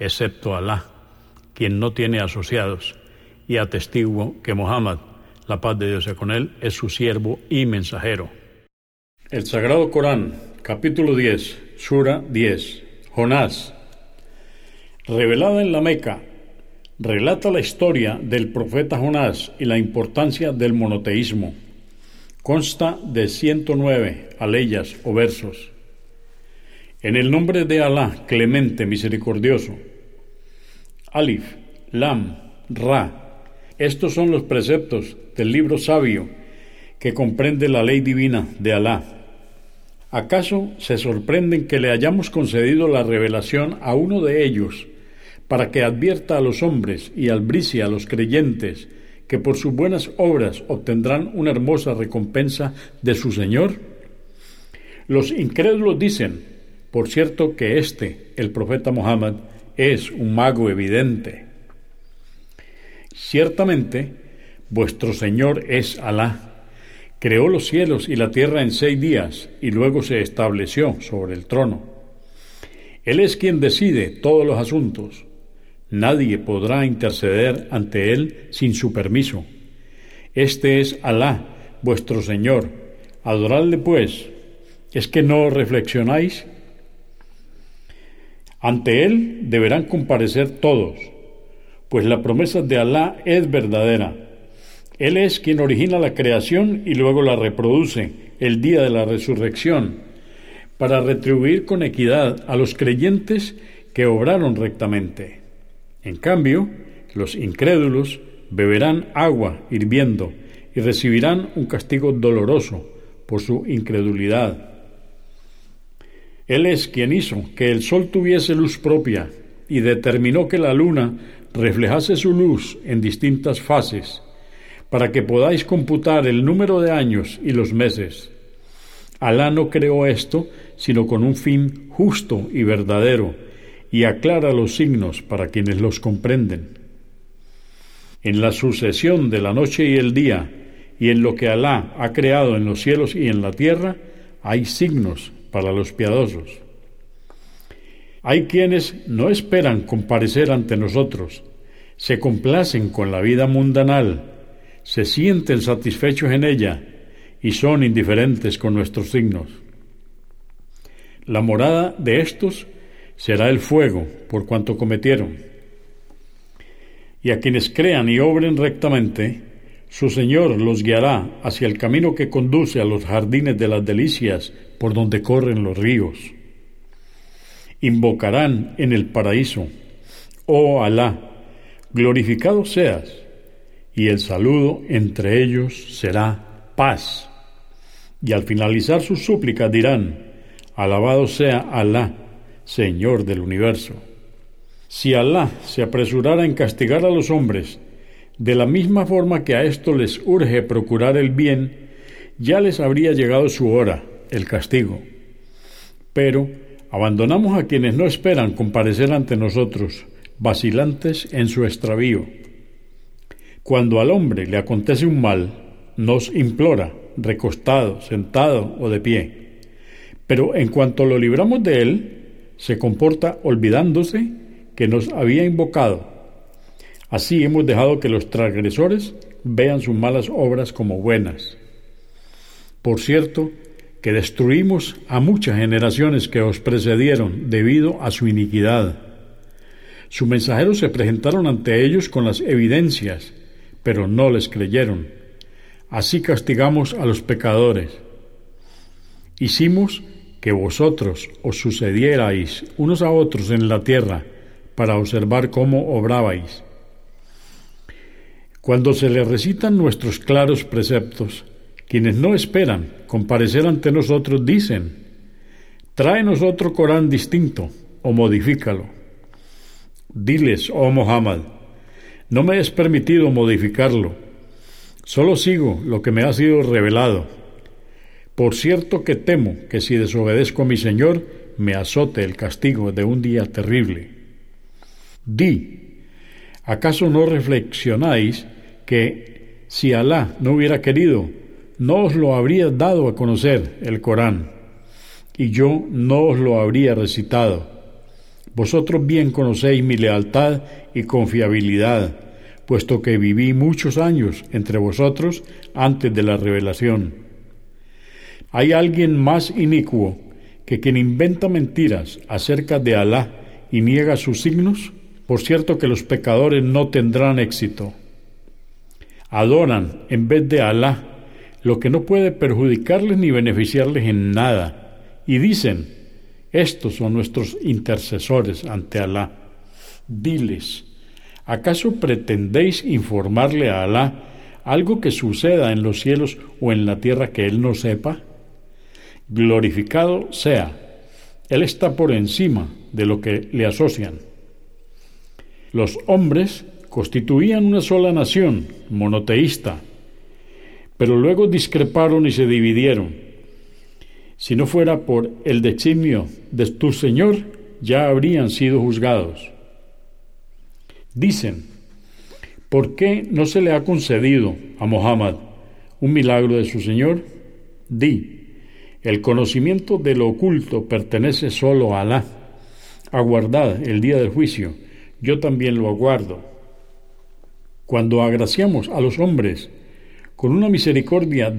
excepto Alá, quien no tiene asociados, y atestiguo que Muhammad, la paz de Dios sea con él, es su siervo y mensajero. El Sagrado Corán, capítulo 10, Sura 10, Jonás, revelada en la Meca, relata la historia del profeta Jonás y la importancia del monoteísmo. Consta de 109 aleyas o versos. En el nombre de Alá, clemente, misericordioso. Alif, Lam, Ra. Estos son los preceptos del libro sabio que comprende la ley divina de Alá. ¿Acaso se sorprenden que le hayamos concedido la revelación a uno de ellos para que advierta a los hombres y albricie a los creyentes que por sus buenas obras obtendrán una hermosa recompensa de su Señor? Los incrédulos dicen, por cierto que este, el profeta Muhammad, es un mago evidente. Ciertamente, vuestro Señor es Alá. Creó los cielos y la tierra en seis días y luego se estableció sobre el trono. Él es quien decide todos los asuntos. Nadie podrá interceder ante Él sin su permiso. Este es Alá, vuestro Señor. Adoradle pues. ¿Es que no reflexionáis? Ante Él deberán comparecer todos, pues la promesa de Alá es verdadera. Él es quien origina la creación y luego la reproduce el día de la resurrección, para retribuir con equidad a los creyentes que obraron rectamente. En cambio, los incrédulos beberán agua hirviendo y recibirán un castigo doloroso por su incredulidad. Él es quien hizo que el sol tuviese luz propia y determinó que la luna reflejase su luz en distintas fases, para que podáis computar el número de años y los meses. Alá no creó esto sino con un fin justo y verdadero, y aclara los signos para quienes los comprenden. En la sucesión de la noche y el día, y en lo que Alá ha creado en los cielos y en la tierra, hay signos para los piadosos. Hay quienes no esperan comparecer ante nosotros, se complacen con la vida mundanal, se sienten satisfechos en ella y son indiferentes con nuestros signos. La morada de estos será el fuego por cuanto cometieron. Y a quienes crean y obren rectamente, su Señor los guiará hacia el camino que conduce a los jardines de las delicias por donde corren los ríos. Invocarán en el paraíso, oh Alá, glorificado seas, y el saludo entre ellos será paz. Y al finalizar sus súplicas dirán, alabado sea Alá, Señor del universo. Si Alá se apresurara en castigar a los hombres, de la misma forma que a esto les urge procurar el bien, ya les habría llegado su hora, el castigo. Pero abandonamos a quienes no esperan comparecer ante nosotros, vacilantes en su extravío. Cuando al hombre le acontece un mal, nos implora, recostado, sentado o de pie. Pero en cuanto lo libramos de él, se comporta olvidándose que nos había invocado Así hemos dejado que los transgresores vean sus malas obras como buenas. Por cierto, que destruimos a muchas generaciones que os precedieron debido a su iniquidad. Sus mensajeros se presentaron ante ellos con las evidencias, pero no les creyeron. Así castigamos a los pecadores. Hicimos que vosotros os sucedierais unos a otros en la tierra para observar cómo obrabais. Cuando se les recitan nuestros claros preceptos, quienes no esperan comparecer ante nosotros dicen, tráenos otro Corán distinto o modifícalo. Diles, oh Muhammad, no me es permitido modificarlo, solo sigo lo que me ha sido revelado. Por cierto que temo que si desobedezco a mi Señor, me azote el castigo de un día terrible. Di, ¿acaso no reflexionáis que si Alá no hubiera querido, no os lo habría dado a conocer el Corán, y yo no os lo habría recitado? Vosotros bien conocéis mi lealtad y confiabilidad, puesto que viví muchos años entre vosotros antes de la revelación. ¿Hay alguien más inicuo que quien inventa mentiras acerca de Alá y niega sus signos? Por cierto que los pecadores no tendrán éxito. Adoran en vez de Alá lo que no puede perjudicarles ni beneficiarles en nada. Y dicen, estos son nuestros intercesores ante Alá. Diles, ¿acaso pretendéis informarle a Alá algo que suceda en los cielos o en la tierra que Él no sepa? Glorificado sea. Él está por encima de lo que le asocian. Los hombres constituían una sola nación, monoteísta, pero luego discreparon y se dividieron. Si no fuera por el designio de tu Señor, ya habrían sido juzgados. Dicen, ¿por qué no se le ha concedido a Mohammed un milagro de su Señor? Di, el conocimiento de lo oculto pertenece solo a Alá. Aguardad el día del juicio yo también lo aguardo. Cuando agraciamos a los hombres con una misericordia